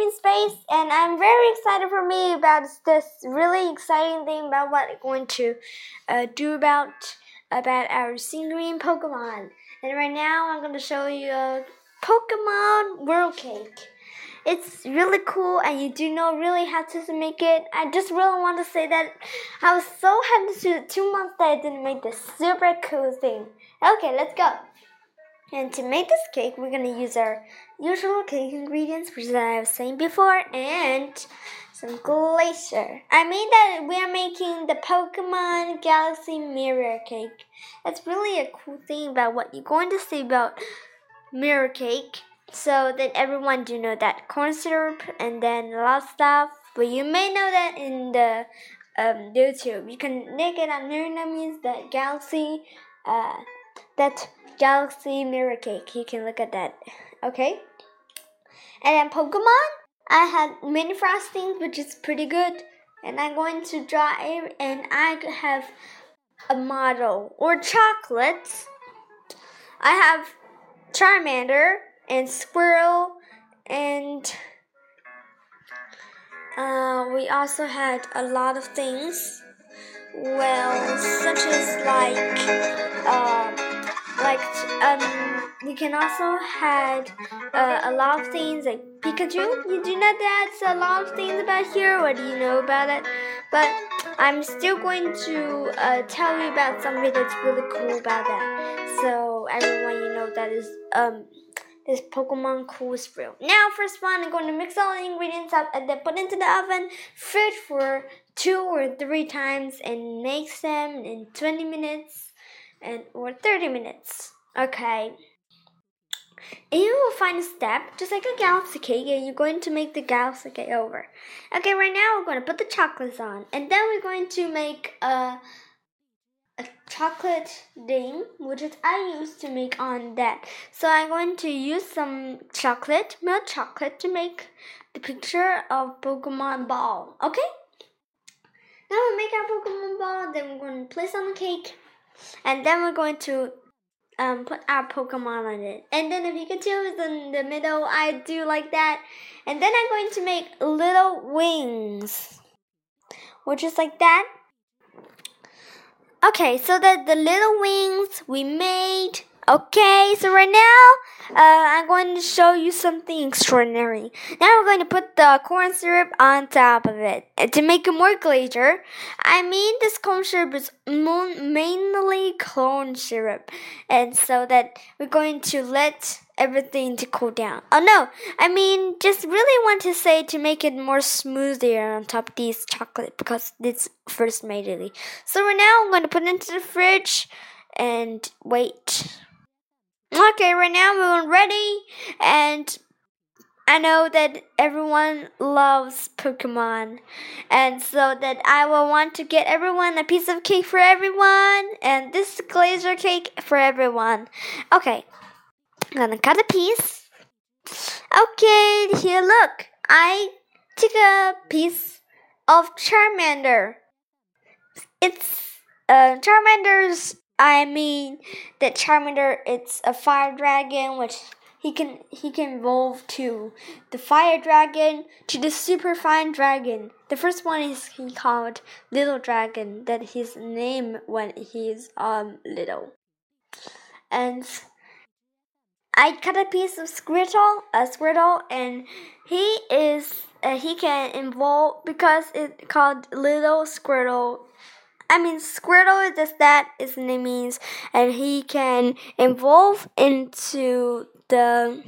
in space, and I'm very excited for me about this really exciting thing about what I'm going to uh, do about about our green Pokemon. And right now, I'm going to show you a Pokemon World Cake. It's really cool, and you do know really how to make it. I just really want to say that I was so happy to two months that I didn't make this super cool thing. Okay, let's go. And to make this cake, we're gonna use our usual cake ingredients, which I have seen before, and some glacier. I mean that we are making the Pokemon Galaxy Mirror Cake. It's really a cool thing about what you're going to see about Mirror Cake so that everyone do know that corn syrup and then a lot of stuff. But you may know that in the um, YouTube. You can look it on Mirror means that galaxy, uh, that galaxy mirror cake. You can look at that. Okay. And then Pokemon, I had mini frostings, which is pretty good. And I'm going to draw it, and I have a model or chocolates. I have Charmander and Squirtle, and uh, we also had a lot of things. Well, such as like, uh, like we can also had uh, a lot of things like Pikachu. You do know that's a lot of things about here. What do you know about it? But I'm still going to uh, tell you about something that's really cool about that. So everyone, you know that is um this Pokemon cool real. Now, first one, I'm going to mix all the ingredients up and then put into the oven, fridge for two or three times, and makes them in 20 minutes and or 30 minutes. Okay. And you will find a step, just like a galaxy cake, and you're going to make the galaxy cake over. Okay, right now we're going to put the chocolates on, and then we're going to make a a chocolate ding, which is I used to make on that. So I'm going to use some chocolate, milk chocolate, to make the picture of Pokemon ball. Okay? Now we make our Pokemon ball, then we're going to place on the cake, and then we're going to um, put our Pokemon on it. And then the Pikachu is in the middle. I do like that. And then I'm going to make little wings, which is like that. Okay, so that the little wings we made. Okay, so right now, uh, I'm going to show you something extraordinary. Now we're going to put the corn syrup on top of it. To make it more glacier, I mean this corn syrup is mainly corn syrup. And so that we're going to let everything to cool down. Oh no, I mean just really want to say to make it more smoother on top of these chocolate because it's first made it. So right now I'm going to put it into the fridge and wait. Okay, right now we're ready and I know that everyone loves Pokemon, and so that I will want to get everyone a piece of cake for everyone, and this glacier cake for everyone. Okay, I'm gonna cut a piece. Okay, here, look. I took a piece of Charmander. It's uh, Charmander's. I mean, that Charmander. It's a fire dragon, which he can he can evolve to the fire dragon to the super fine dragon. The first one is he called little dragon. That his name when he's um little, and I cut a piece of Squirtle, a Squirtle, and he is uh, he can evolve because it's called Little Squirtle. I mean, Squirtle is just that his name means, and he can evolve into the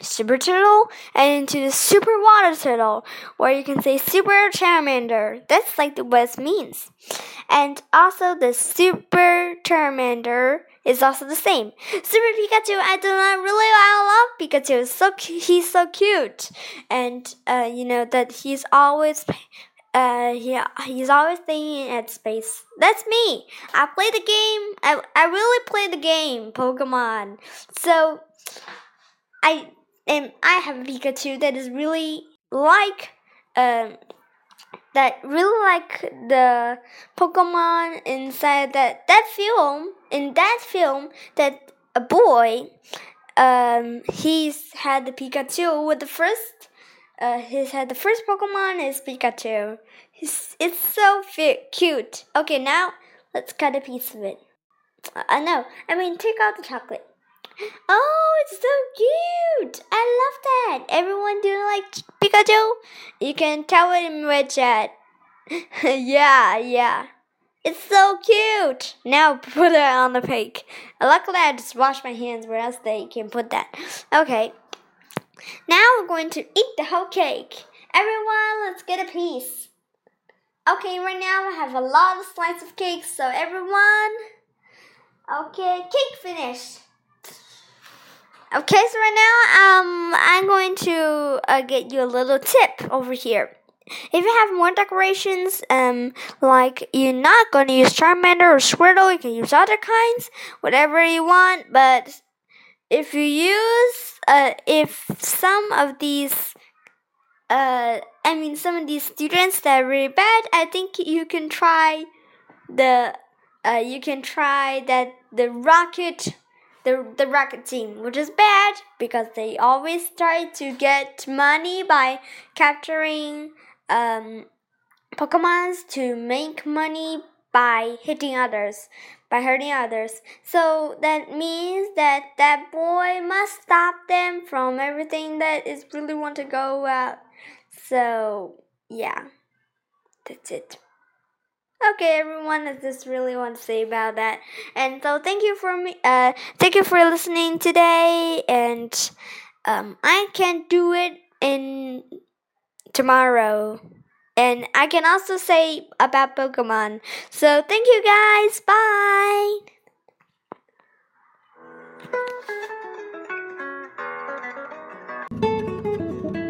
Super Turtle and into the Super Water Turtle, or you can say Super Charmander. That's like the what it means. And also the Super Charmander is also the same. Super Pikachu, I do not really I love Pikachu. So he's so cute, and uh, you know that he's always. Uh, he, he's always thinking at space. That's me. I play the game. I, I really play the game, Pokemon. So, I and I have a Pikachu that is really like um that really like the Pokemon inside that that film in that film that a boy um he's had the Pikachu with the first uh, he said the first Pokemon is Pikachu. It's so cute. Okay, now let's cut a piece of it. Uh, no, I mean take out the chocolate. Oh, it's so cute! I love that. Everyone do like Pikachu? You can tell it in red chat. yeah, yeah. It's so cute. Now put it on the cake. Luckily, I just washed my hands, where else they can put that. Okay. Now we're going to eat the whole cake. Everyone, let's get a piece. Okay, right now I have a lot of slices of cake, so everyone. Okay, cake finished. Okay, so right now um I'm going to uh, get you a little tip over here. If you have more decorations, um, like you're not going to use Charmander or Squirtle, you can use other kinds, whatever you want. But if you use, uh, if some of these, uh, I mean, some of these students that are really bad, I think you can try the, uh, you can try that the rocket the the rocket team, which is bad because they always try to get money by capturing um, Pokemons to make money by hitting others, by hurting others. So that means that that boy must stop them from everything that is really want to go out. So yeah, that's it. Okay, everyone, I just really want to say about that. And so thank you for me. Uh, thank you for listening today. And um, I can do it in tomorrow. And I can also say about Pokemon. So thank you guys. Bye.